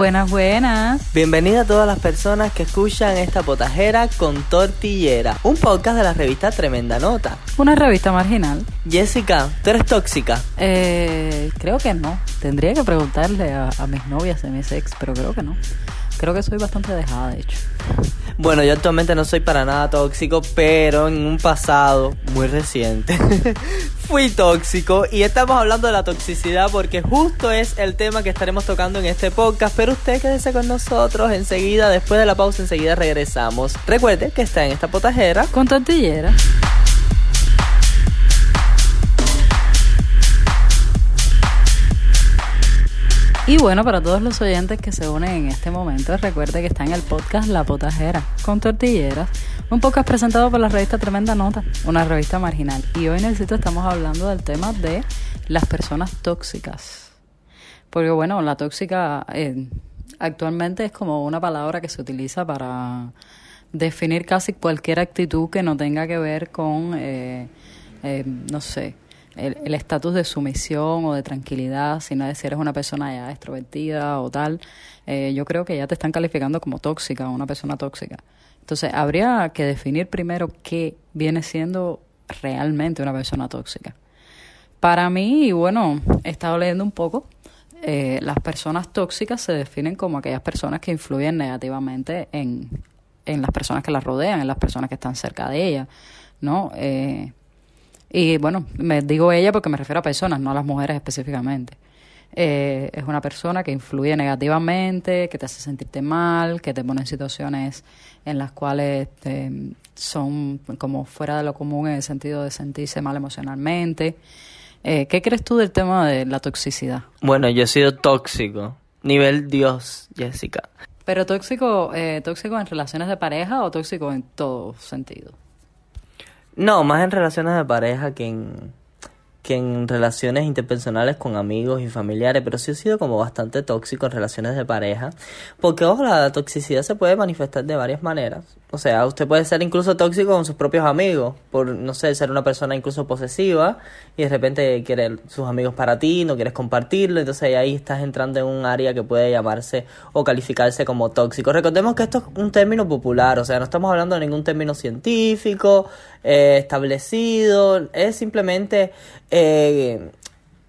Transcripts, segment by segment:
Buenas, buenas. Bienvenida a todas las personas que escuchan esta potajera con tortillera, un podcast de la revista Tremenda Nota. Una revista marginal. Jessica, ¿tú eres tóxica? Eh, creo que no. Tendría que preguntarle a, a mis novias de mis ex, pero creo que no. Creo que soy bastante dejada, de hecho. Bueno, yo actualmente no soy para nada tóxico, pero en un pasado muy reciente fui tóxico y estamos hablando de la toxicidad porque justo es el tema que estaremos tocando en este podcast, pero usted quédese con nosotros enseguida, después de la pausa enseguida regresamos. Recuerde que está en esta potajera con tortillera. Y bueno, para todos los oyentes que se unen en este momento, recuerde que está en el podcast La Potajera, con tortilleras, un podcast presentado por la revista Tremenda Nota, una revista marginal. Y hoy en el sitio estamos hablando del tema de las personas tóxicas. Porque bueno, la tóxica eh, actualmente es como una palabra que se utiliza para definir casi cualquier actitud que no tenga que ver con, eh, eh, no sé, el estatus de sumisión o de tranquilidad, sino de si una persona ya extrovertida o tal, eh, yo creo que ya te están calificando como tóxica, una persona tóxica. Entonces, habría que definir primero qué viene siendo realmente una persona tóxica. Para mí, bueno, he estado leyendo un poco, eh, las personas tóxicas se definen como aquellas personas que influyen negativamente en, en las personas que las rodean, en las personas que están cerca de ellas, ¿no? Eh, y bueno, me digo ella porque me refiero a personas, no a las mujeres específicamente. Eh, es una persona que influye negativamente, que te hace sentirte mal, que te pone en situaciones en las cuales son como fuera de lo común en el sentido de sentirse mal emocionalmente. Eh, ¿Qué crees tú del tema de la toxicidad? Bueno, yo he sido tóxico, nivel Dios, Jessica. Pero tóxico, eh, tóxico en relaciones de pareja o tóxico en todo sentido. No, más en relaciones de pareja que en, que en relaciones interpersonales con amigos y familiares, pero sí he sido como bastante tóxico en relaciones de pareja, porque ojo, la toxicidad se puede manifestar de varias maneras. O sea, usted puede ser incluso tóxico con sus propios amigos, por, no sé, ser una persona incluso posesiva y de repente quiere sus amigos para ti, no quieres compartirlo, entonces ahí estás entrando en un área que puede llamarse o calificarse como tóxico. Recordemos que esto es un término popular, o sea, no estamos hablando de ningún término científico, eh, establecido, es simplemente... Eh,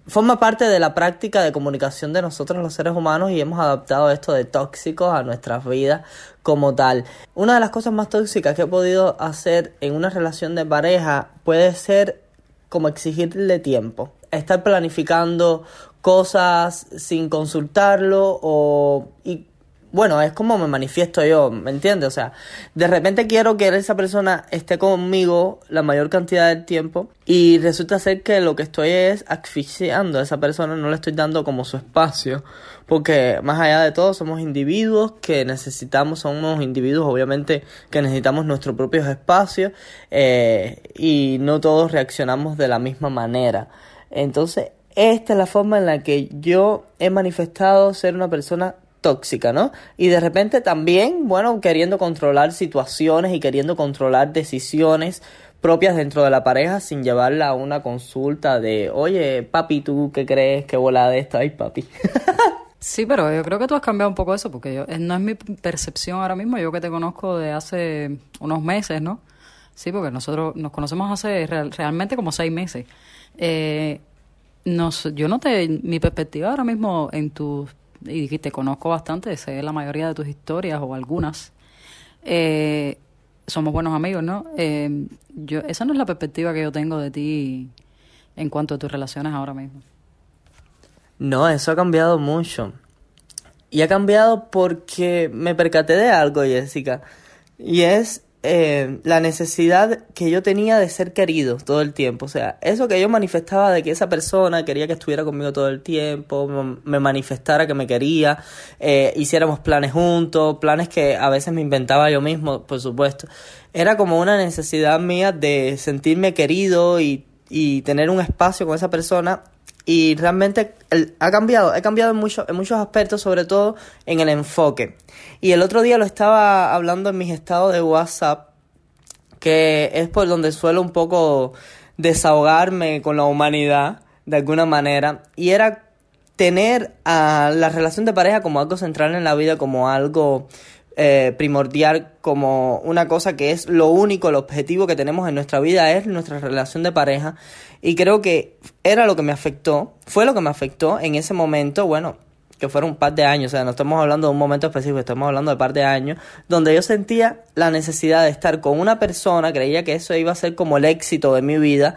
forma parte de la práctica de comunicación de nosotros los seres humanos y hemos adaptado esto de tóxicos a nuestras vidas como tal. Una de las cosas más tóxicas que he podido hacer en una relación de pareja puede ser como exigirle tiempo. Estar planificando cosas sin consultarlo o y bueno, es como me manifiesto yo, ¿me entiendes? O sea, de repente quiero que esa persona esté conmigo la mayor cantidad del tiempo y resulta ser que lo que estoy es asfixiando a esa persona, no le estoy dando como su espacio, porque más allá de todo somos individuos que necesitamos, somos individuos obviamente que necesitamos nuestros propios espacios eh, y no todos reaccionamos de la misma manera. Entonces, esta es la forma en la que yo he manifestado ser una persona tóxica, ¿no? Y de repente también, bueno, queriendo controlar situaciones y queriendo controlar decisiones propias dentro de la pareja sin llevarla a una consulta de, oye, papi, ¿tú qué crees? ¿Qué bola de esto? Ay, papi. sí, pero yo creo que tú has cambiado un poco eso, porque yo, no es mi percepción ahora mismo, yo que te conozco de hace unos meses, ¿no? Sí, porque nosotros nos conocemos hace realmente como seis meses. Eh, yo no te, mi perspectiva ahora mismo en tus y dijiste, conozco bastante, sé la mayoría de tus historias o algunas. Eh, somos buenos amigos, ¿no? Eh, yo, esa no es la perspectiva que yo tengo de ti en cuanto a tus relaciones ahora mismo. No, eso ha cambiado mucho. Y ha cambiado porque me percaté de algo, Jessica. Y es eh, la necesidad que yo tenía de ser querido todo el tiempo. O sea, eso que yo manifestaba de que esa persona quería que estuviera conmigo todo el tiempo, me manifestara que me quería, eh, hiciéramos planes juntos, planes que a veces me inventaba yo mismo, por supuesto. Era como una necesidad mía de sentirme querido y, y tener un espacio con esa persona y realmente ha cambiado, ha cambiado en, mucho, en muchos aspectos, sobre todo en el enfoque. Y el otro día lo estaba hablando en mis estados de WhatsApp, que es por donde suelo un poco desahogarme con la humanidad, de alguna manera, y era tener a la relación de pareja como algo central en la vida, como algo eh, primordial, como una cosa que es lo único, el objetivo que tenemos en nuestra vida es nuestra relación de pareja. Y creo que era lo que me afectó, fue lo que me afectó en ese momento, bueno, que fueron un par de años, o sea, no estamos hablando de un momento específico, estamos hablando de un par de años, donde yo sentía la necesidad de estar con una persona, creía que eso iba a ser como el éxito de mi vida,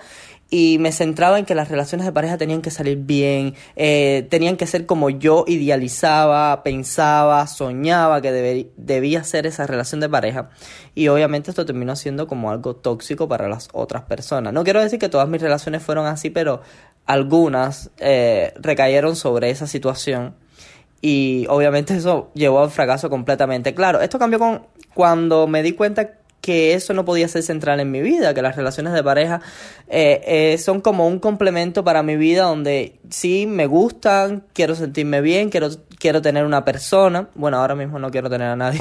y me centraba en que las relaciones de pareja tenían que salir bien, eh, tenían que ser como yo idealizaba, pensaba, soñaba que debía ser esa relación de pareja. Y obviamente esto terminó siendo como algo tóxico para las otras personas. No quiero decir que todas mis relaciones fueron así, pero algunas eh, recayeron sobre esa situación. Y obviamente eso llevó al fracaso completamente. Claro, esto cambió con cuando me di cuenta que eso no podía ser central en mi vida, que las relaciones de pareja eh, eh, son como un complemento para mi vida donde sí me gustan, quiero sentirme bien, quiero, quiero tener una persona. Bueno, ahora mismo no quiero tener a nadie.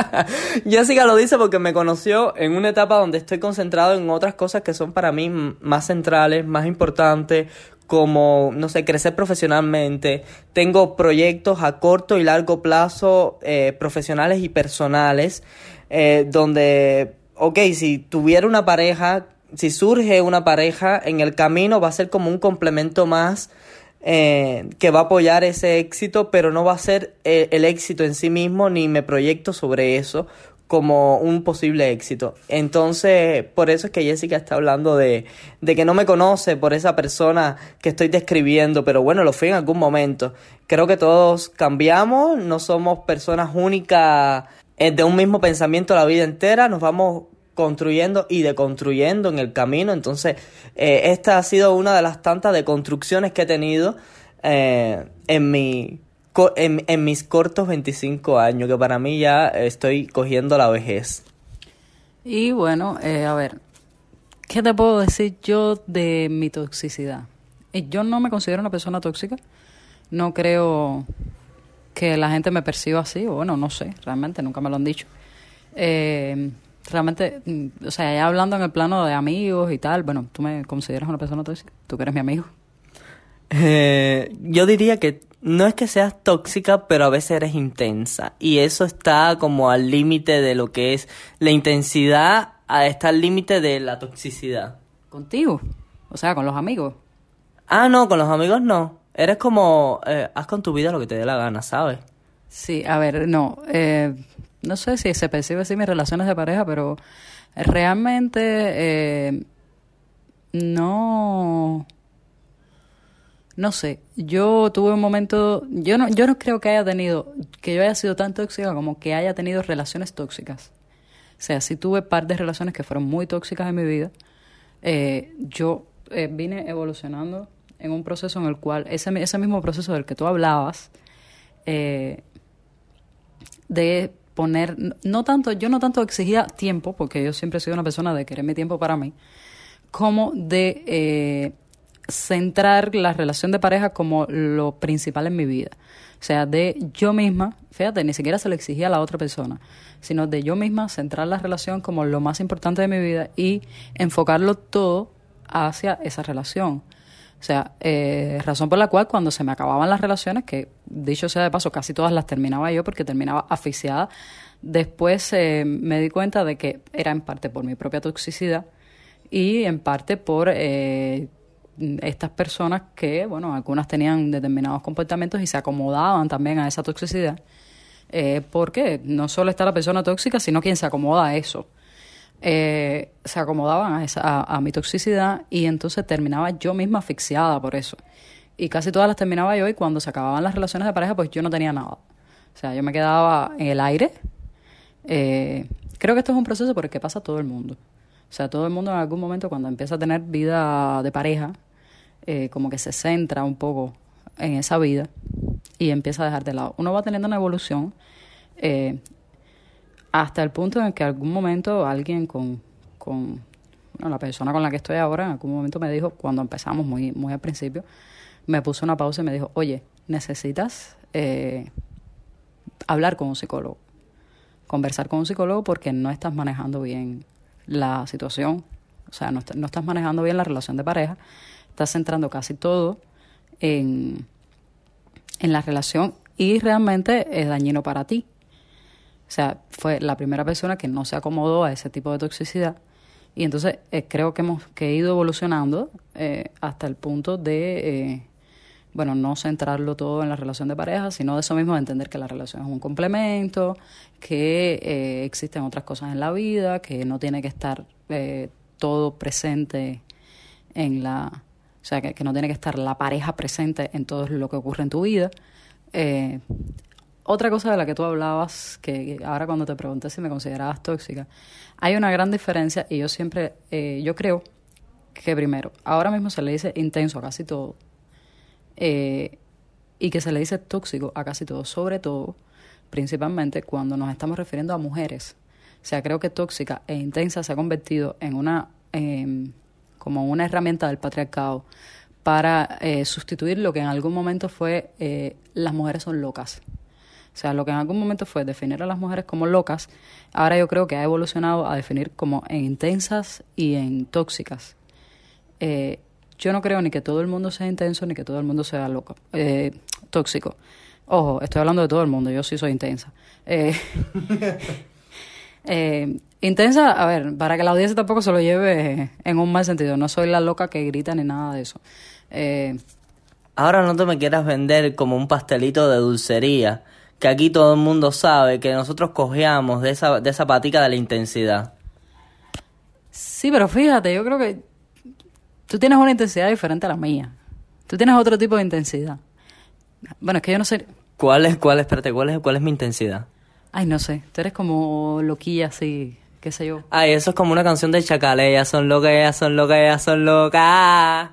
Jessica lo dice porque me conoció en una etapa donde estoy concentrado en otras cosas que son para mí más centrales, más importantes, como, no sé, crecer profesionalmente. Tengo proyectos a corto y largo plazo, eh, profesionales y personales. Eh, donde, ok, si tuviera una pareja, si surge una pareja en el camino va a ser como un complemento más eh, que va a apoyar ese éxito, pero no va a ser eh, el éxito en sí mismo, ni me proyecto sobre eso como un posible éxito. Entonces, por eso es que Jessica está hablando de, de que no me conoce por esa persona que estoy describiendo, pero bueno, lo fui en algún momento. Creo que todos cambiamos, no somos personas únicas de un mismo pensamiento la vida entera, nos vamos construyendo y deconstruyendo en el camino. Entonces, eh, esta ha sido una de las tantas deconstrucciones que he tenido eh, en, mi, en, mis cortos 25 años, que para mí ya estoy cogiendo la vejez. Y bueno, eh, a ver, ¿qué te puedo decir yo de mi toxicidad? Yo no me considero una persona tóxica, no creo que la gente me perciba así, o bueno, no sé, realmente nunca me lo han dicho. Eh, realmente, mm, o sea, ya hablando en el plano de amigos y tal, bueno, tú me consideras una persona tóxica, tú que eres mi amigo. Eh, yo diría que no es que seas tóxica, pero a veces eres intensa. Y eso está como al límite de lo que es la intensidad, está al límite de la toxicidad. ¿Contigo? O sea, con los amigos. Ah, no, con los amigos no. Eres como, eh, haz con tu vida lo que te dé la gana, ¿sabes? Sí, a ver, no, eh, no sé si se percibe así mis relaciones de pareja, pero realmente eh, no, no sé. Yo tuve un momento, yo no, yo no creo que haya tenido, que yo haya sido tan tóxica como que haya tenido relaciones tóxicas. O sea, sí tuve par de relaciones que fueron muy tóxicas en mi vida. yo vine evolucionando en un proceso en el cual, ese, ese mismo proceso del que tú hablabas, eh, de poner, no tanto, yo no tanto exigía tiempo, porque yo siempre he sido una persona de querer mi tiempo para mí, como de eh, centrar la relación de pareja como lo principal en mi vida. O sea, de yo misma, fíjate, ni siquiera se lo exigía a la otra persona, sino de yo misma centrar la relación como lo más importante de mi vida y enfocarlo todo hacia esa relación. O sea, eh, razón por la cual cuando se me acababan las relaciones, que dicho sea de paso, casi todas las terminaba yo porque terminaba asfixiada, después eh, me di cuenta de que era en parte por mi propia toxicidad y en parte por eh, estas personas que, bueno, algunas tenían determinados comportamientos y se acomodaban también a esa toxicidad. Eh, porque no solo está la persona tóxica, sino quien se acomoda a eso eh, se acomodaban a, esa, a, mi toxicidad y entonces terminaba yo misma asfixiada por eso. Y casi todas las terminaba yo y cuando se acababan las relaciones de pareja pues yo no tenía nada. O sea, yo me quedaba en el aire. Eh, creo que esto es un proceso por el que pasa todo el mundo. O sea, todo el mundo en algún momento cuando empieza a tener vida de pareja, eh, como que se centra un poco en esa vida y empieza a dejar de lado. Uno va teniendo una evolución. Eh, hasta el punto en que algún momento alguien con, con la persona con la que estoy ahora, en algún momento me dijo, cuando empezamos muy, muy al principio, me puso una pausa y me dijo, oye, necesitas eh, hablar con un psicólogo, conversar con un psicólogo porque no estás manejando bien la situación, o sea, no, no estás manejando bien la relación de pareja, estás centrando casi todo en, en la relación y realmente es dañino para ti. O sea, fue la primera persona que no se acomodó a ese tipo de toxicidad. Y entonces eh, creo que hemos que he ido evolucionando eh, hasta el punto de, eh, bueno, no centrarlo todo en la relación de pareja, sino de eso mismo, de entender que la relación es un complemento, que existen otras cosas en la vida, que no tiene que estar todo presente en la... O sea, que, no tiene que estar la pareja presente en todo lo que ocurre en tu vida. Otra cosa de la que tú hablabas, que ahora cuando te pregunté si me considerabas tóxica, hay una gran diferencia y yo siempre, eh, yo creo que primero, ahora mismo se le dice intenso a casi todo eh, y que se le dice tóxico a casi todo, sobre todo, principalmente cuando nos estamos refiriendo a mujeres. O sea, creo que tóxica e intensa se ha convertido en una, em, como una herramienta del patriarcado para eh, sustituir lo que en algún momento fue las mujeres son locas. O sea, lo que en algún momento fue definir a las mujeres como locas, ahora yo creo que ha evolucionado a definir como en intensas y en tóxicas. Eh, yo no creo ni que todo el mundo sea intenso ni que todo el mundo sea loco, eh, tóxico. Ojo, estoy hablando de todo el mundo, yo sí soy intensa. Eh, intensa, a ver, para que la audiencia tampoco se lo lleve en un mal sentido, no soy la loca que grita ni nada de eso. Ahora no te me quieras vender como un pastelito de dulcería que aquí todo el mundo sabe que nosotros cojeamos de esa, de esa patica de la intensidad. Sí, pero fíjate, yo creo que tú tienes una intensidad diferente a la mía. Tú tienes otro tipo de intensidad. Bueno, es que yo no sé. ¿Cuál es, cuál, espérate, cuál es, cuál es mi intensidad? Ay, no sé. Tú eres como loquilla así, qué sé yo. Ay, eso es como una canción de Chacal. Ellas son locas, ellas son locas, ellas son locas.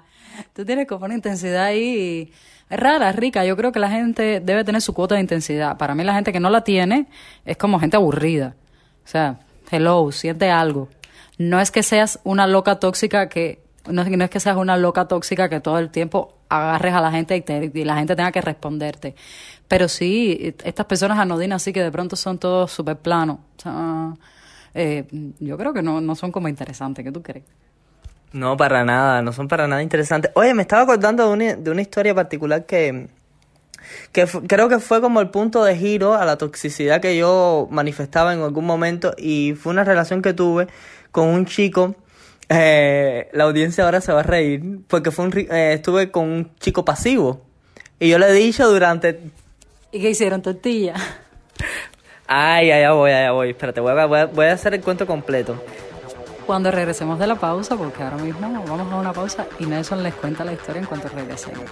Tú tienes como una intensidad ahí es rara, rica. Yo creo que la gente debe tener su cuota de intensidad. Para mí la gente que no la tiene es como gente aburrida. O sea, hello, siente algo. No es que seas una loca tóxica que no, es que seas una loca tóxica que todo el tiempo agarres a la gente y, la gente tenga que responderte. Pero sí, estas personas anodinas así que de pronto son todos súper planos. O sea, eh, yo creo que no, no son como interesantes. ¿Qué tú crees? No, para nada, no son para nada interesantes. Oye, me estaba acordando de una, de una historia particular que, que creo que fue como el punto de giro a la toxicidad que yo manifestaba en algún momento y fue una relación que tuve con un chico. Eh, la audiencia ahora se va a reír porque fue un, eh, estuve con un chico pasivo y yo le he dicho durante... ¿Y qué hicieron? ¿Tortilla? Ay, allá voy, allá voy. Espérate, voy a, voy a hacer el cuento completo cuando regresemos de la pausa, porque ahora mismo vamos a una pausa y Nelson les cuenta la historia en cuanto regresemos.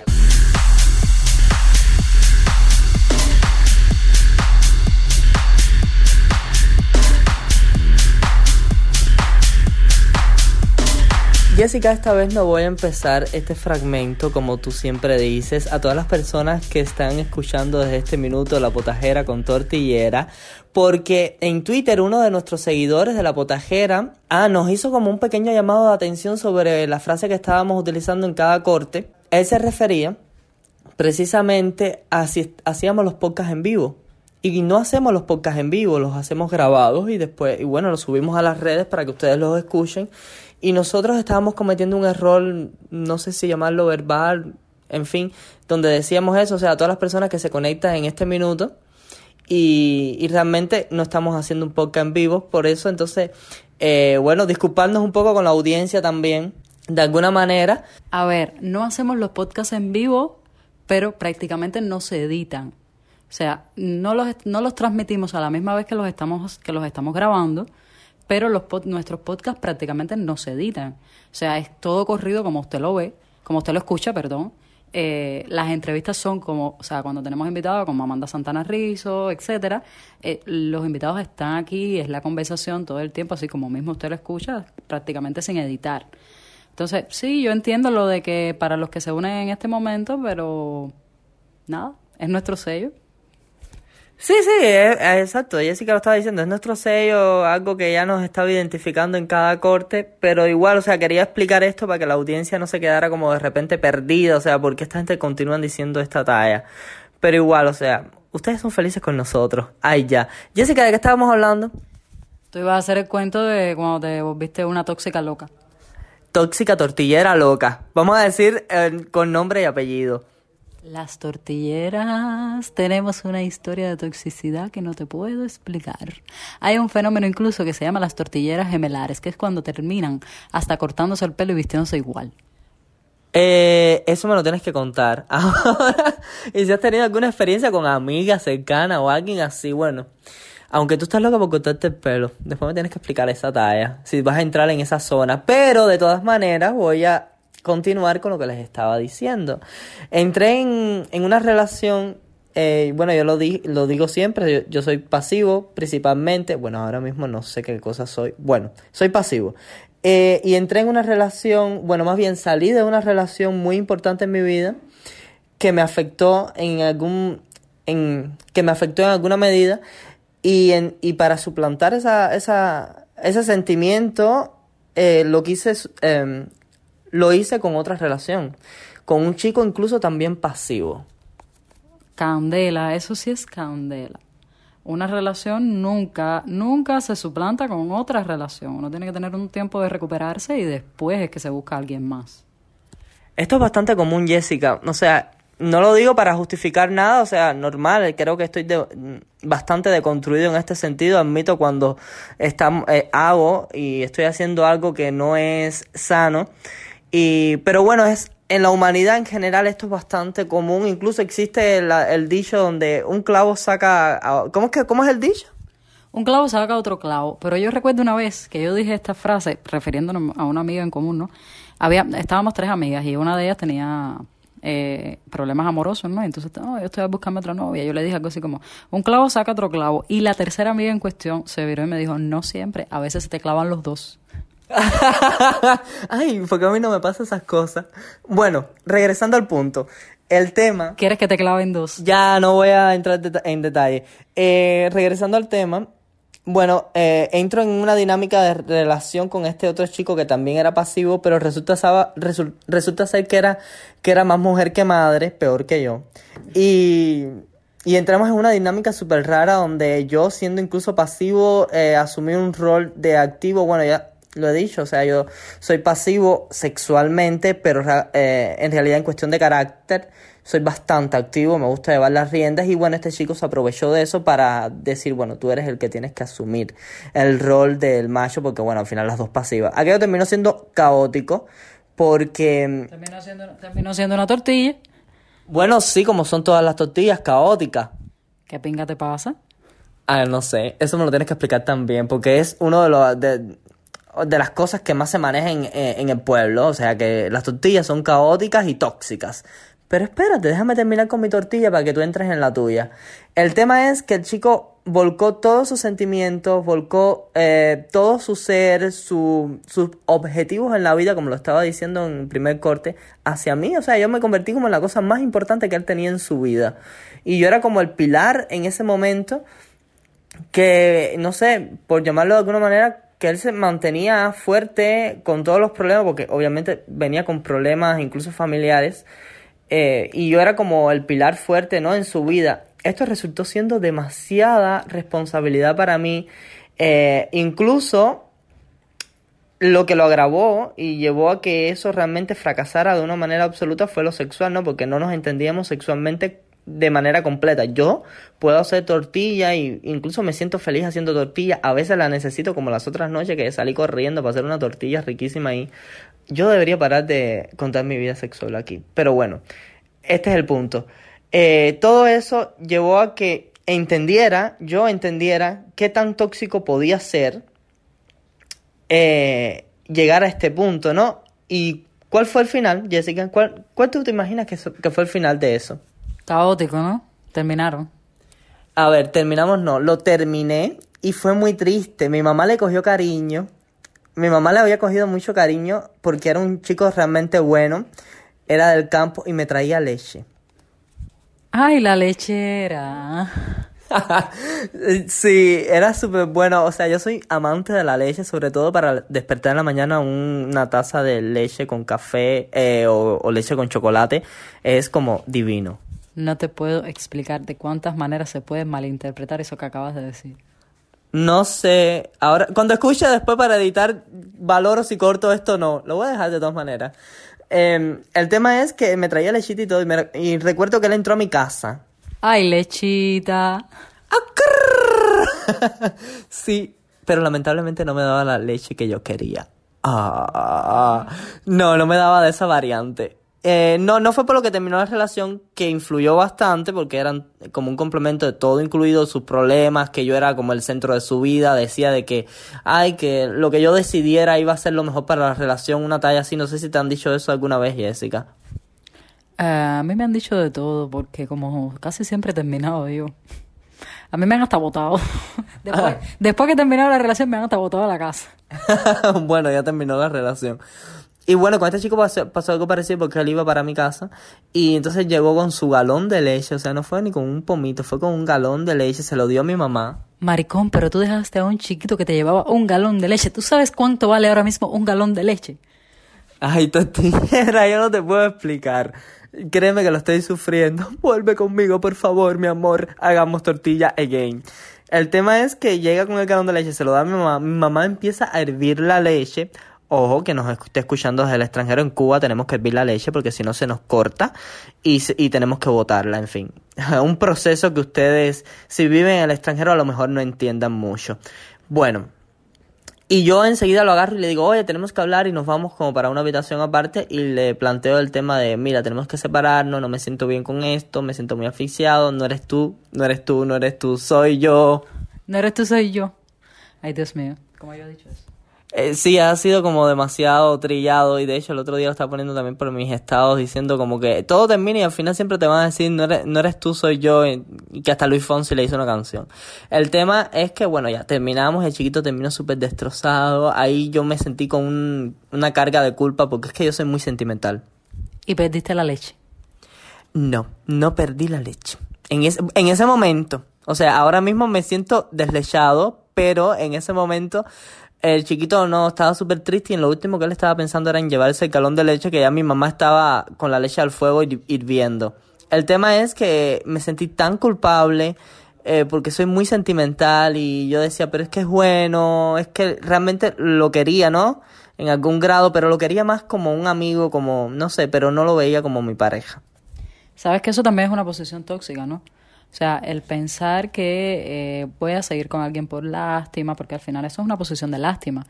Jessica, esta vez no voy a empezar este fragmento como tú siempre dices a todas las personas que están escuchando desde este minuto la potajera con tortillera, porque en Twitter uno de nuestros seguidores de la potajera ah, nos hizo como un pequeño llamado de atención sobre la frase que estábamos utilizando en cada corte. Él se refería precisamente a si hacíamos los podcasts en vivo. Y no hacemos los podcasts en vivo, los hacemos grabados y después, y bueno, los subimos a las redes para que ustedes los escuchen. Y nosotros estábamos cometiendo un error, no sé si llamarlo verbal, en fin, donde decíamos eso, o sea, a todas las personas que se conectan en este minuto y, y realmente no estamos haciendo un podcast en vivo, por eso entonces, eh, bueno, disculparnos un poco con la audiencia también, de alguna manera. A ver, no hacemos los podcasts en vivo, pero prácticamente no se editan. O sea, no los, no los transmitimos a la misma vez que los estamos, que los estamos grabando, pero los nuestros podcasts prácticamente no se editan. O sea, es todo corrido como usted lo ve, como usted lo escucha, perdón. Eh, las entrevistas son como, o sea, cuando tenemos invitados como Amanda Santana Rizzo, etcétera, eh, los invitados están aquí, es la conversación todo el tiempo, así como mismo usted lo escucha, prácticamente sin editar. Entonces, sí, yo entiendo lo de que para los que se unen en este momento, pero nada, es nuestro sello. Sí, sí, exacto. Jessica lo estaba diciendo, es nuestro sello, algo que ya nos estaba identificando en cada corte, pero igual, o sea, quería explicar esto para que la audiencia no se quedara como de repente perdida, o sea, porque esta gente continúan diciendo esta talla. Pero igual, o sea, ustedes son felices con nosotros. Ay, ya. Jessica, ¿de qué estábamos hablando? Tú ibas a hacer el cuento de cuando te volviste una tóxica loca. Tóxica tortillera loca. Vamos a decir eh, con nombre y apellido. Las tortilleras. Tenemos una historia de toxicidad que no te puedo explicar. Hay un fenómeno incluso que se llama las tortilleras gemelares, que es cuando terminan hasta cortándose el pelo y vistiéndose igual. Eh, eso me lo tienes que contar. Ahora, y si has tenido alguna experiencia con amigas cercanas o alguien así, bueno. Aunque tú estás loca por cortarte el pelo, después me tienes que explicar esa talla, si vas a entrar en esa zona. Pero de todas maneras voy a continuar con lo que les estaba diciendo. Entré en, en una relación, eh, bueno, yo lo, di, lo digo siempre, yo, soy pasivo principalmente, bueno, ahora mismo no sé qué cosa soy, bueno, soy pasivo. Eh, y entré en una relación, bueno, más bien salí de una relación muy importante en mi vida que me afectó en algún, en, que me afectó en alguna medida y, en, y para suplantar esa, esa, ese sentimiento, eh, lo quise eh, lo hice con otra relación, con un chico incluso también pasivo. Candela, eso sí es candela. Una relación nunca, nunca se suplanta con otra relación. Uno tiene que tener un tiempo de recuperarse y después es que se busca a alguien más. Esto es bastante común, Jessica. O sea, no lo digo para justificar nada, o sea, normal, creo que estoy bastante deconstruido en este sentido, admito cuando está, eh, hago y estoy haciendo algo que no es sano, y, pero bueno, es en la humanidad en general esto es bastante común. Incluso existe el, dicho donde un clavo saca... ¿Cómo es, que, ¿Cómo es el dicho? Un clavo saca otro clavo. Pero yo recuerdo una vez que yo dije esta frase, refiriéndonos a una amiga en común, ¿no? Había, estábamos tres amigas y una de ellas tenía eh, problemas amorosos, ¿no? Entonces, no, yo estoy buscando otra novia. Yo le dije algo así como, un clavo saca otro clavo. Y la tercera amiga en cuestión se viró y me dijo, no siempre, a veces se te clavan los dos. Ay, porque a mí no me pasan esas cosas. Bueno, regresando al punto. El tema. ¿Quieres que te claven dos? Ya no voy a entrar en detalle. Eh, regresando al tema. Bueno, eh, entro en una dinámica de relación con este otro chico que también era pasivo, pero resulta, resulta ser que era, que era más mujer que madre, peor que yo. Y, y entramos en una dinámica súper rara donde yo, siendo incluso pasivo, eh, asumí un rol de activo. Bueno, ya lo he dicho, o sea, yo soy pasivo sexualmente, pero eh, en realidad en cuestión de carácter soy bastante activo, me gusta llevar las riendas y bueno, este chico se aprovechó de eso para decir, bueno, tú eres el que tienes que asumir el rol del macho porque bueno, al final las dos pasivas. Aquello terminó siendo caótico porque... Terminó siendo, terminó siendo una tortilla. Bueno, sí, como son todas las tortillas, caóticas. ¿Qué pinga te pasa? Ah, no sé, eso me lo tienes que explicar también, porque es uno de los, de, de las cosas que más se manejan eh, en, el pueblo. O sea que las tortillas son caóticas y tóxicas. Pero espérate, déjame terminar con mi tortilla para que tú entres en la tuya. El tema es que el chico volcó todos sus sentimientos, volcó eh, todo su ser, sus objetivos en la vida, como lo estaba diciendo en el primer corte, hacia mí. O sea, yo me convertí como en la cosa más importante que él tenía en su vida. Y yo era como el pilar en ese momento que, no sé, por llamarlo de alguna manera, que él se mantenía fuerte con todos los problemas, porque obviamente venía con problemas incluso familiares, eh, y yo era como el pilar fuerte, ¿no? En su vida. Esto resultó siendo demasiada responsabilidad para mí, eh, incluso lo que lo agravó y llevó a que eso realmente fracasara de una manera absoluta fue lo sexual, ¿no? Porque no nos entendíamos sexualmente de manera completa. Yo puedo hacer tortilla y incluso me siento feliz haciendo tortilla. A veces la necesito como las otras noches que salí corriendo para hacer una tortilla riquísima ahí. Yo debería parar de contar mi vida sexual aquí. Pero bueno, este es el punto. Eh, todo eso llevó a que entendiera, yo entendiera qué tan tóxico podía ser eh, llegar a este punto, ¿no? Y cuál fue el final, Jessica. ¿Cuál, cuál tú te imaginas que, que fue el final de eso? Caótico, ¿no? Terminaron. A ver, terminamos no. Lo terminé y fue muy triste. Mi mamá le cogió cariño. Mi mamá le había cogido mucho cariño porque era un chico realmente bueno. Era del campo y me traía leche. Ay, la lechera. sí, era súper bueno. O sea, yo soy amante de la leche, sobre todo para despertar en la mañana una taza de leche con café eh, o leche con chocolate. Es como divino. No te puedo explicar de cuántas maneras se puede malinterpretar eso que acabas de decir. No sé. Ahora, cuando escuche después para editar, valoro si corto esto no. Lo voy a dejar de todas maneras. Em, el tema es que me traía lechita y todo, y, me- y recuerdo que él entró a mi casa. Ay, lechita. sí, pero lamentablemente no me daba la leche que yo quería. Ah, no, no me daba de esa variante. Eh, no, no fue por lo que terminó la relación, que influyó bastante, porque eran como un complemento de todo, incluido sus problemas, que yo era como el centro de su vida, decía de que, ay, que lo que yo decidiera iba a ser lo mejor para la relación, una talla así, no sé si te han dicho eso alguna vez, Jessica. Eh, a mí me han dicho de todo, porque como casi siempre he terminado yo. A mí me han hasta votado. Después, después que he terminado la relación, me han hasta votado a la casa. bueno, ya terminó la relación. Y bueno, con este chico pasó, pasó algo parecido porque él iba para mi casa y entonces llegó con su galón de leche, o sea, no fue ni con un pomito, fue con un galón de leche, se lo dio a mi mamá. Maricón, pero tú dejaste a un chiquito que te llevaba un galón de leche. ¿Tú sabes cuánto vale ahora mismo un galón de leche? Ay, tortillera, yo no te puedo explicar. Créeme que lo estoy sufriendo. Vuelve conmigo, por favor, mi amor. Hagamos tortilla again. El tema es que llega con el galón de leche, se lo da a mi mamá. Mi mamá empieza a hervir la leche. Ojo, que nos esté escuchando desde el extranjero en Cuba, tenemos que hervir la leche porque si no se nos corta y, y tenemos que botarla, en fin. Un proceso que ustedes, si viven en el extranjero, a lo mejor no entiendan mucho. Bueno, y yo enseguida lo agarro y le digo, oye, tenemos que hablar y nos vamos como para una habitación aparte y le planteo el tema de, mira, tenemos que separarnos, no me siento bien con esto, me siento muy asfixiado, no eres tú, no eres tú, no eres tú, soy yo. No eres tú, soy yo. Ay, Dios mío. ¿Cómo yo he dicho eso? Eh, sí, ha sido como demasiado trillado y de hecho el otro día lo estaba poniendo también por mis estados diciendo como que todo termina y al final siempre te van a decir no eres, no eres tú, soy yo y que hasta Luis Fonsi le hizo una canción. El tema es que bueno, ya terminamos, el chiquito terminó súper destrozado, ahí yo me sentí con un- una carga de culpa porque es que yo soy muy sentimental. Y perdiste la leche. No, no perdí la leche. En ese, en ese momento, o sea, ahora mismo me siento deslechado, pero en ese momento el chiquito no estaba súper triste y lo último que él estaba pensando era en llevarse el galón de leche que ya mi mamá estaba con la leche al fuego hir- hirviendo. El tema es que me sentí tan culpable eh, porque soy muy sentimental y yo decía, pero es que es bueno, es que realmente lo quería, ¿no? En algún grado, pero lo quería más como un amigo, como, no sé, pero no lo veía como mi pareja. Sabes que eso también es una posición tóxica, ¿no? O sea, el pensar que eh, voy a seguir con alguien por lástima, porque al final eso es una posición de lástima.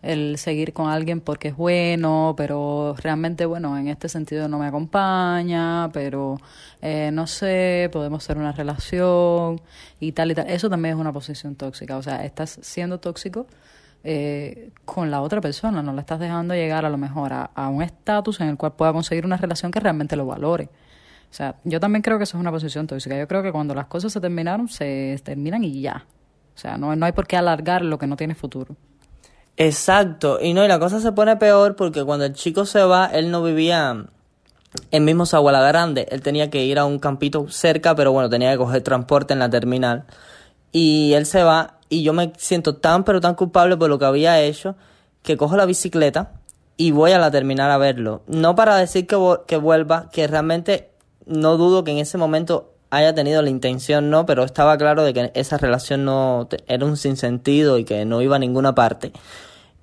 El seguir con alguien porque es bueno, pero realmente, bueno, en este sentido no me acompaña, pero eh, no sé, podemos ser una relación y tal y tal. Eso también es una posición tóxica. O sea, estás siendo tóxico eh, con la otra persona, no la estás dejando llegar a lo mejor a, a un estatus en el cual pueda conseguir una relación que realmente lo valore. O sea, yo también creo que eso es una posición tóxica. Yo creo que cuando las cosas se terminaron, se terminan y ya. O sea, no, no hay por qué alargar lo que no tiene futuro. Exacto, y no, y la cosa se pone peor porque cuando el chico se va, él no vivía en mismo Zaguala Grande, él tenía que ir a un campito cerca, pero bueno, tenía que coger transporte en la terminal. Y él se va y yo me siento tan pero tan culpable por lo que había hecho que cojo la bicicleta y voy a la terminal a verlo. No para decir que, que vuelva, que realmente no dudo que en ese momento haya tenido la intención, no, pero estaba claro de que esa relación no era un sinsentido y que no iba a ninguna parte.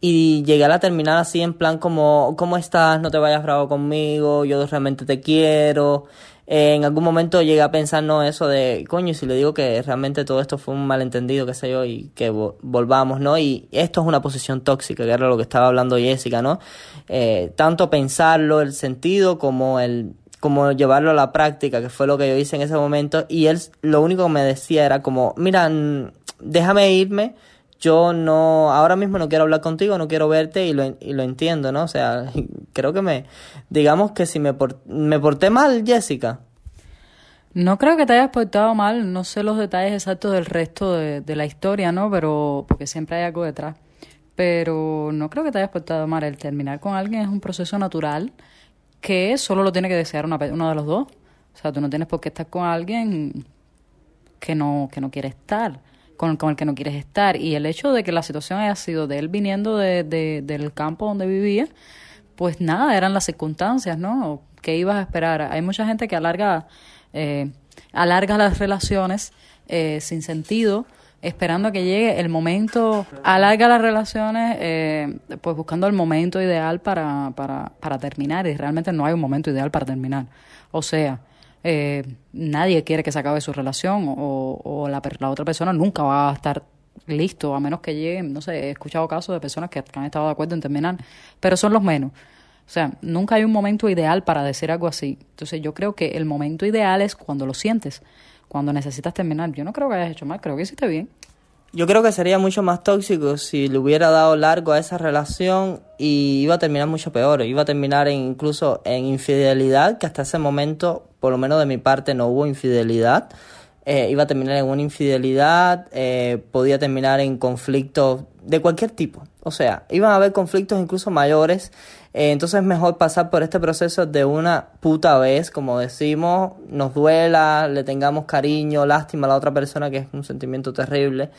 Y llegué a la terminal así en plan como, ¿cómo estás? No te vayas bravo conmigo, yo realmente te quiero. En algún momento llegué a pensar, no, eso de, coño, si le digo que realmente todo esto fue un malentendido, qué sé yo, y que vo- volvamos, ¿no? Y esto es una posición tóxica, que era lo que estaba hablando Jessica, ¿no? Eh, tanto pensarlo, el sentido, como el como llevarlo a la práctica, que fue lo que yo hice en ese momento, y él lo único que me decía era como, mira, déjame irme, yo no, ahora mismo no quiero hablar contigo, no quiero verte y lo, y lo entiendo, ¿no? O sea, creo que me, digamos que si me, por- me porté mal, Jessica. No creo que te hayas portado mal, no sé los detalles exactos del resto de, de la historia, ¿no? Pero, porque siempre hay algo detrás. Pero no creo que te hayas portado mal. El terminar con alguien es un proceso natural que solo lo tiene que desear una, uno de los dos. O sea, tú no tienes por qué estar con alguien que no, que no quiere estar, con, con el que no quieres estar. Y el hecho de que la situación haya sido de él viniendo de, de- del campo donde vivía, pues nada, eran las circunstancias, ¿no? ¿Qué ibas a esperar? Hay mucha gente que alarga, eh, alarga las relaciones eh, sin sentido esperando a que llegue el momento, alarga las relaciones, eh, pues buscando el momento ideal para, para, para terminar y realmente no hay un momento ideal para terminar. O sea, eh, nadie quiere que se acabe su relación o, o la, la otra persona nunca va a estar listo, a menos que lleguen, no sé, he escuchado casos de personas que han estado de acuerdo en terminar, pero son los menos. O sea, nunca hay un momento ideal para decir algo así. Entonces yo creo que el momento ideal es cuando lo sientes, cuando necesitas terminar. Yo no creo que hayas hecho mal, creo que hiciste bien. Yo creo que sería mucho más tóxico si le hubiera dado largo a esa relación y iba a terminar mucho peor. Iba a terminar incluso en infidelidad, que hasta ese momento, por lo menos de mi parte, no hubo infidelidad. Eh, iba a terminar en una infidelidad, eh, podía terminar en conflictos de cualquier tipo. O sea, iban a haber conflictos incluso mayores. Eh, entonces es mejor pasar por este proceso de una puta vez, como decimos, nos duela, le tengamos cariño, lástima a la otra persona, que es un sentimiento terrible.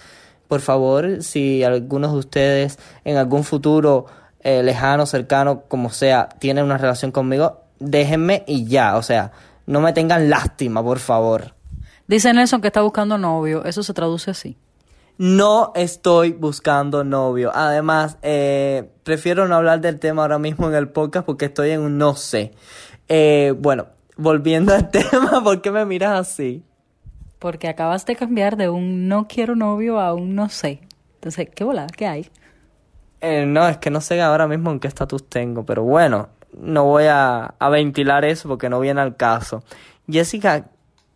Por favor, si algunos de ustedes en algún futuro eh, lejano, cercano, como sea, tienen una relación conmigo, déjenme y ya. O sea, no me tengan lástima, por favor. Dice Nelson que está buscando novio. Eso se traduce así. No estoy buscando novio. Además, eh, prefiero no hablar del tema ahora mismo en el podcast porque estoy en un no sé. Eh, bueno, volviendo al tema, ¿por qué me miras así? Porque acabas de cambiar de un no quiero novio a un no sé. Entonces, ¿qué volada? ¿Qué hay? Eh, no, es que no sé ahora mismo en qué estatus tengo, pero bueno, no voy a, a ventilar eso porque no viene al caso. Jessica,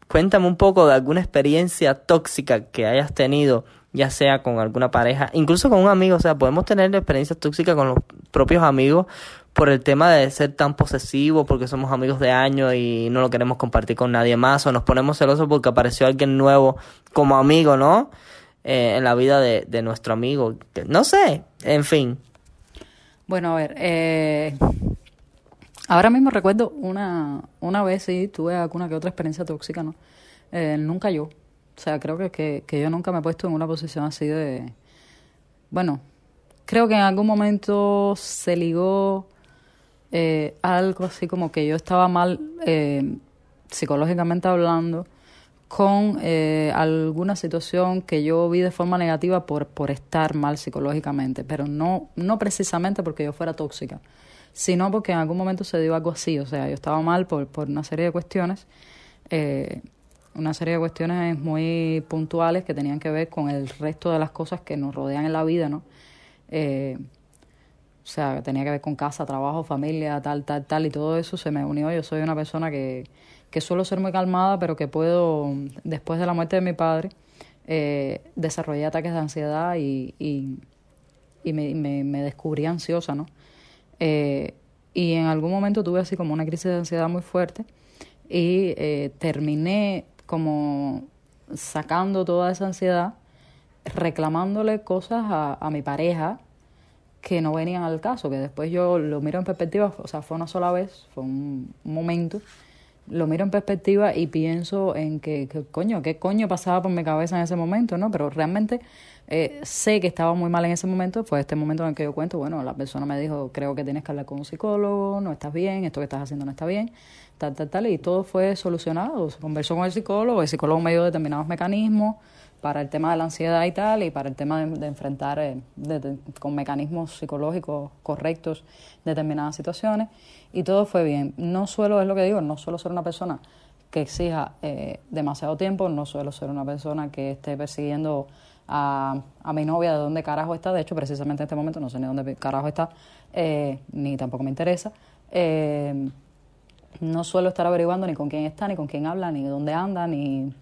cuéntame un poco de alguna experiencia tóxica que hayas tenido ya sea con alguna pareja, incluso con un amigo, o sea, podemos tener experiencias tóxicas con los propios amigos por el tema de ser tan posesivos, porque somos amigos de años y no lo queremos compartir con nadie más, o nos ponemos celosos porque apareció alguien nuevo como amigo, ¿no? Eh, en la vida de, de nuestro amigo. No sé, en fin. Bueno, a ver, eh, ahora mismo recuerdo una, una vez sí tuve alguna que otra experiencia tóxica, ¿no? Eh, nunca yo. O sea, creo que, que, que yo nunca me he puesto en una posición así de... Bueno, creo que en algún momento se ligó eh, algo así como que yo estaba mal eh, psicológicamente hablando con eh, alguna situación que yo vi de forma negativa por, por estar mal psicológicamente, pero no, no precisamente porque yo fuera tóxica, sino porque en algún momento se dio algo así, o sea, yo estaba mal por, por una serie de cuestiones, eh, una serie de cuestiones muy puntuales que tenían que ver con el resto de las cosas que nos rodean en la vida, ¿no? Eh, o sea, tenía que ver con casa, trabajo, familia, tal, tal, tal, y todo eso se me unió. Yo soy una persona que, que suelo ser muy calmada, pero que puedo, después de la muerte de mi padre, eh, desarrollé ataques de ansiedad y, y, y me, me, me, descubrí ansiosa, ¿no? Eh, y en algún momento tuve así como una crisis de ansiedad muy fuerte y eh, terminé como sacando toda esa ansiedad, reclamándole cosas a, a mi pareja que no venían al caso, que después yo lo miro en perspectiva, o sea, fue una sola vez, fue un, un momento, lo miro en perspectiva y pienso en que, que, coño, qué coño pasaba por mi cabeza en ese momento, ¿no? Pero realmente eh, sé que estaba muy mal en ese momento, fue este momento en el que yo cuento, bueno, la persona me dijo, creo que tienes que hablar con un psicólogo, no estás bien, esto que estás haciendo no está bien, tal, tal, tal, y todo fue solucionado, se conversó con el psicólogo, el psicólogo me dio determinados mecanismos, para el tema de la ansiedad y tal, y para el tema de, enfrentar eh, con mecanismos psicológicos correctos determinadas situaciones, y todo fue bien. No suelo, es lo que digo, no suelo ser una persona que exija eh, demasiado tiempo, no suelo ser una persona que esté persiguiendo a, a, mi novia de dónde carajo está, de hecho precisamente en este momento no sé ni dónde carajo está, eh, ni tampoco me interesa. No suelo estar averiguando ni con quién está, ni con quién habla, ni dónde anda, ni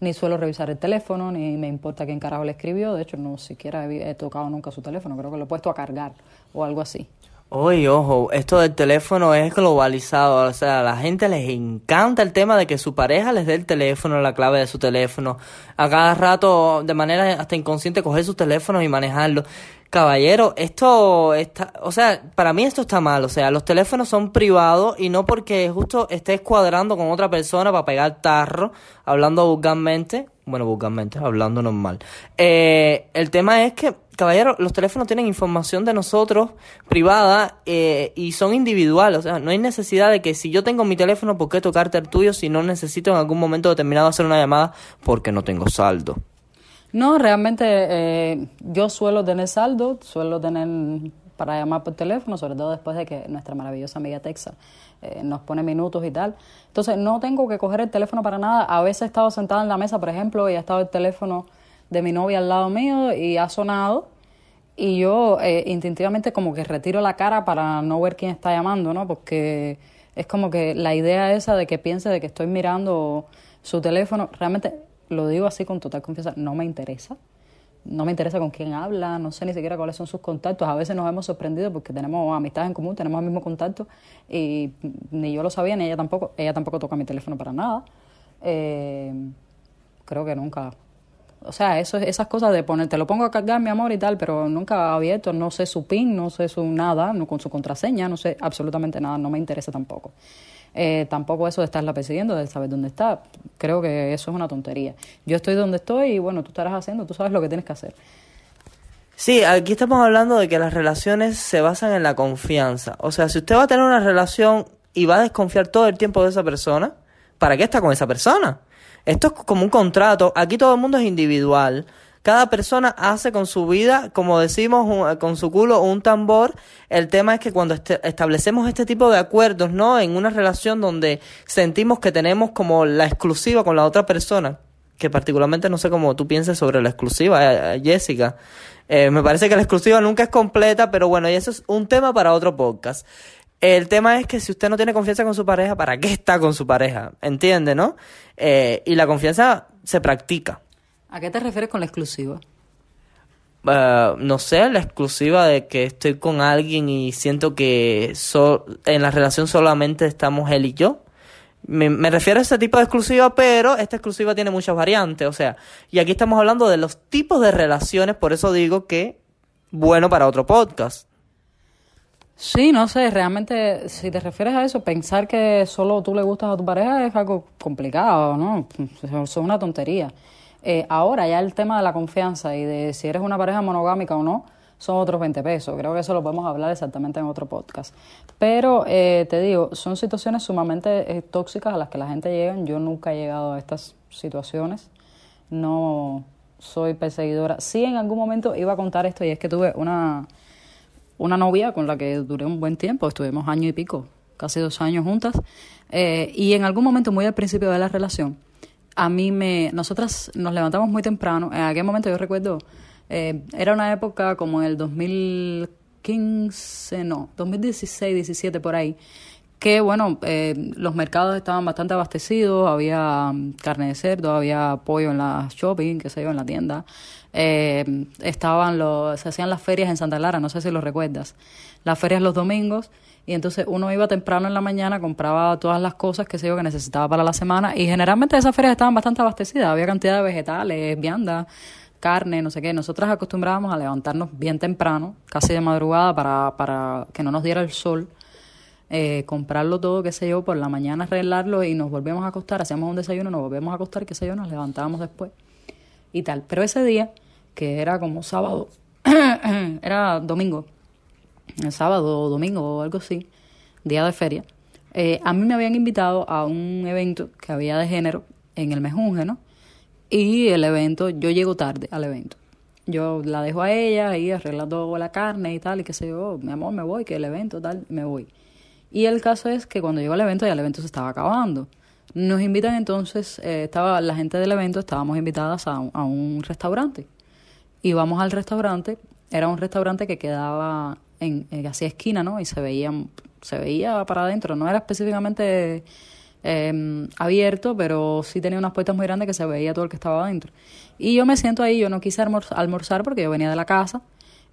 ni suelo revisar el teléfono, ni me importa quién carajo le escribió. De hecho, no siquiera he, he tocado nunca su teléfono, creo que lo he puesto a cargar o algo así. Oye, ojo, esto del teléfono es globalizado, o sea, a la gente les encanta el tema de que su pareja les dé el teléfono, la clave de su teléfono, a cada rato, de manera hasta inconsciente, coger sus teléfonos y manejarlo. Caballero, esto está, o sea, para mí esto está mal, o sea, los teléfonos son privados y no porque justo estés cuadrando con otra persona para pegar tarro, hablando vulgarmente, bueno, vulgarmente, hablando normal. Eh, el tema es que, caballero, los teléfonos tienen información de nosotros privada eh, y son individuales, o sea, no hay necesidad de que si yo tengo mi teléfono, ¿por qué tocarte el tuyo si no necesito en algún momento determinado hacer una llamada porque no tengo saldo? No, realmente eh, yo suelo tener saldo, suelo tener para llamar por teléfono, sobre todo después de que nuestra maravillosa amiga Texa eh, nos pone minutos y tal. Entonces no tengo que coger el teléfono para nada. A veces he estado sentada en la mesa, por ejemplo, y ha estado el teléfono de mi novia al lado mío y ha sonado y yo eh, instintivamente como que retiro la cara para no ver quién está llamando, ¿no? Porque es como que la idea esa de que piense de que estoy mirando su teléfono, realmente lo digo así con total confianza, no me interesa. No me interesa con quién habla, no sé ni siquiera cuáles son sus contactos. A veces nos hemos sorprendido porque tenemos amistades en común, tenemos el mismo contacto y ni yo lo sabía ni ella tampoco. Ella tampoco toca mi teléfono para nada. Eh, creo que nunca o sea, esas cosas de poner, te lo pongo a cargar, mi amor, y tal, pero nunca abierto, no sé su PIN, no sé su nada, no con su contraseña, no sé absolutamente nada, no me interesa tampoco. Eh, tampoco eso de estarla persiguiendo, de saber dónde está. Creo que eso es una tontería. Yo estoy donde estoy y bueno, tú estarás haciendo, tú sabes lo que tienes que hacer. Sí, aquí estamos hablando de que las relaciones se basan en la confianza. O sea, si usted va a tener una relación y va a desconfiar todo el tiempo de esa persona, ¿para qué está con esa persona? Esto es como un contrato. Aquí todo el mundo es individual. Cada persona hace con su vida, como decimos, con su culo un tambor. El tema es que cuando este, establecemos este tipo de acuerdos, ¿no? En una relación donde sentimos que tenemos como la exclusiva con la otra persona, que particularmente no sé cómo tú piensas sobre la exclusiva, eh, eh, Jessica. Eh, me parece que la exclusiva nunca es completa, pero bueno, y eso es un tema para otro podcast. El tema es que si usted no tiene confianza con su pareja, ¿para qué está con su pareja? ¿Entiende, no? Eh, y la confianza se practica. ¿A qué te refieres con la exclusiva? Uh, no sé, la exclusiva de que estoy con alguien y siento que en la relación solamente estamos él y yo. Me, me, refiero a ese tipo de exclusiva, pero esta exclusiva tiene muchas variantes, o sea, y aquí estamos hablando de los tipos de relaciones, por eso digo que bueno para otro podcast. Sí, no sé, realmente si te refieres a eso, pensar que solo tú le gustas a tu pareja es algo complicado, ¿no? Es una tontería. Eh, ahora ya el tema de la confianza y de si eres una pareja monogámica o no, son otros 20 pesos. Creo que eso lo podemos hablar exactamente en otro podcast. Pero eh, te digo, son situaciones sumamente eh, tóxicas a las que la gente llega. Yo nunca he llegado a estas situaciones. No soy perseguidora. Sí, en algún momento iba a contar esto y es que tuve una una novia con la que duré un buen tiempo, estuvimos año y pico, casi dos años juntas, eh, y en algún momento, muy al principio de la relación, a mí me... Nosotras nos levantamos muy temprano, en aquel momento yo recuerdo, eh, era una época como en el 2015, no, 2016, 17 por ahí, que bueno, eh, los mercados estaban bastante abastecidos, había mm, carne de cerdo, había pollo en la shopping, qué sé yo, en la tienda, eh, estaban los, se hacían las ferias en Santa Clara, no sé si lo recuerdas, las ferias los domingos, y entonces uno iba temprano en la mañana, compraba todas las cosas que sé yo que necesitaba para la semana, y generalmente esas ferias estaban bastante abastecidas, había cantidad de vegetales, viandas, carne, no sé qué. Nosotras acostumbrábamos a levantarnos bien temprano, casi de madrugada, para, para que no nos diera el sol. Eh, comprarlo todo, qué sé yo, por la mañana arreglarlo y nos volvemos a acostar, hacíamos un desayuno, nos volvemos a acostar, qué sé yo, nos levantábamos después y tal. Pero ese día que era como sábado, era domingo, el sábado o domingo o algo así, día de feria, eh, a mí me habían invitado a un evento que había de género en el Mejunje, ¿no? Y el evento, yo llego tarde al evento. Yo la dejo a ella y arregla todo la carne y tal, y qué sé yo, mi amor, me voy, que el evento tal, me voy. Y el caso es que cuando llegó al evento ya el evento se estaba acabando. Nos invitan entonces, eh, estaba la gente del evento, estábamos invitadas a a un restaurante y vamos al restaurante. Era un restaurante que quedaba en, en así esquina, ¿no? Y se veía, se veía para adentro. No era específicamente em, abierto, pero sí tenía unas puertas muy grandes que se veía todo el que estaba adentro. Y yo me siento ahí, yo no quise almorzar porque yo venía de la casa.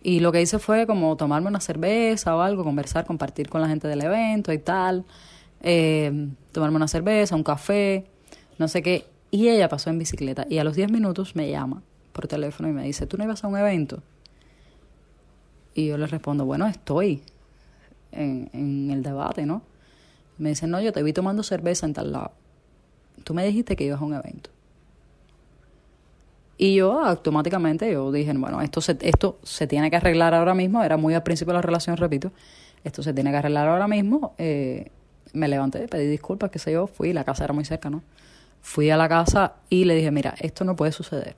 Y lo que hice fue como tomarme una cerveza o algo, conversar, compartir con la gente del evento y tal. Em, tomarme una cerveza, un café, no sé qué. Y ella pasó en bicicleta y a los 10 minutos me llama por teléfono y me dice, ¿tú no ibas a un evento? Y yo le respondo, bueno, estoy en, en el debate, ¿no? Me dice, no, yo te vi tomando cerveza en tal lado. Tú me dijiste que ibas a un evento. Y yo automáticamente yo dije, bueno, esto se, esto se tiene que arreglar ahora mismo. Era muy al principio de la relación, repito. Esto se tiene que arreglar ahora mismo. Eh, me levanté, pedí disculpas, qué sé yo, fui, la casa era muy cerca, ¿no? Fui a la casa y le dije, mira, esto no puede suceder.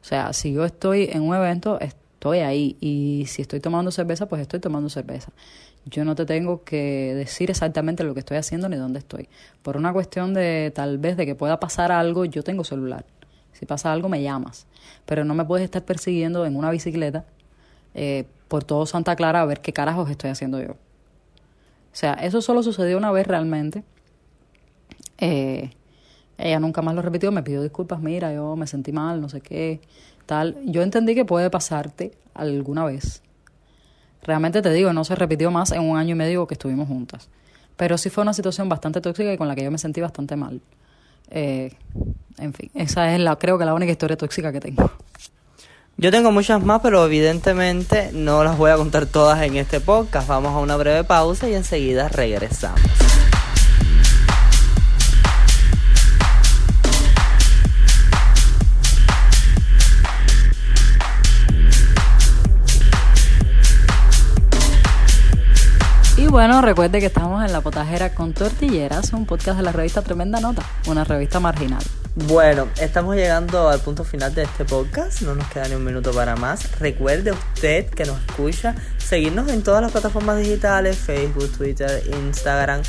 O sea, si yo estoy en un evento, estoy ahí. Y si estoy tomando cerveza, pues estoy tomando cerveza. Yo no te tengo que decir exactamente lo que estoy haciendo ni dónde estoy. Por una cuestión de tal vez de que pueda pasar algo, yo tengo celular. Si pasa algo, me llamas. Pero no me puedes estar persiguiendo en una bicicleta eh, por todo Santa Clara a ver qué carajos estoy haciendo yo. O sea, eso solo sucedió una vez realmente. Eh, ella nunca más lo repitió, me pidió disculpas, mira, yo me sentí mal, no sé qué, tal. Yo entendí que puede pasarte alguna vez. Realmente te digo, no se repitió más en un año y medio que estuvimos juntas. Pero sí fue una situación bastante tóxica y con la que yo me sentí bastante mal. Eh, en fin, esa es la, creo que la única historia tóxica que tengo. Yo tengo muchas más, pero evidentemente no las voy a contar todas en este podcast. Vamos a una breve pausa y enseguida regresamos. Y bueno, recuerde que estamos en La Potajera con Tortilleras, un podcast de la revista Tremenda Nota, una revista marginal. Bueno, estamos llegando al punto final de este podcast, no nos queda ni un minuto para más. Recuerde usted que nos escucha, seguirnos en todas las plataformas digitales, Facebook, Twitter, Instagram,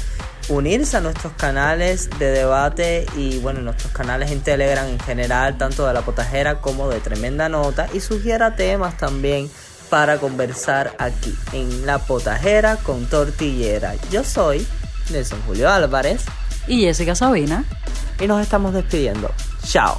unirse a nuestros canales de debate y bueno, nuestros canales en Telegram en general, tanto de la potajera como de tremenda nota, y sugiera temas también para conversar aquí en la potajera con tortillera. Yo soy Nelson Julio Álvarez Y Jessica Sabina. y nos estamos despidiendo. Chao.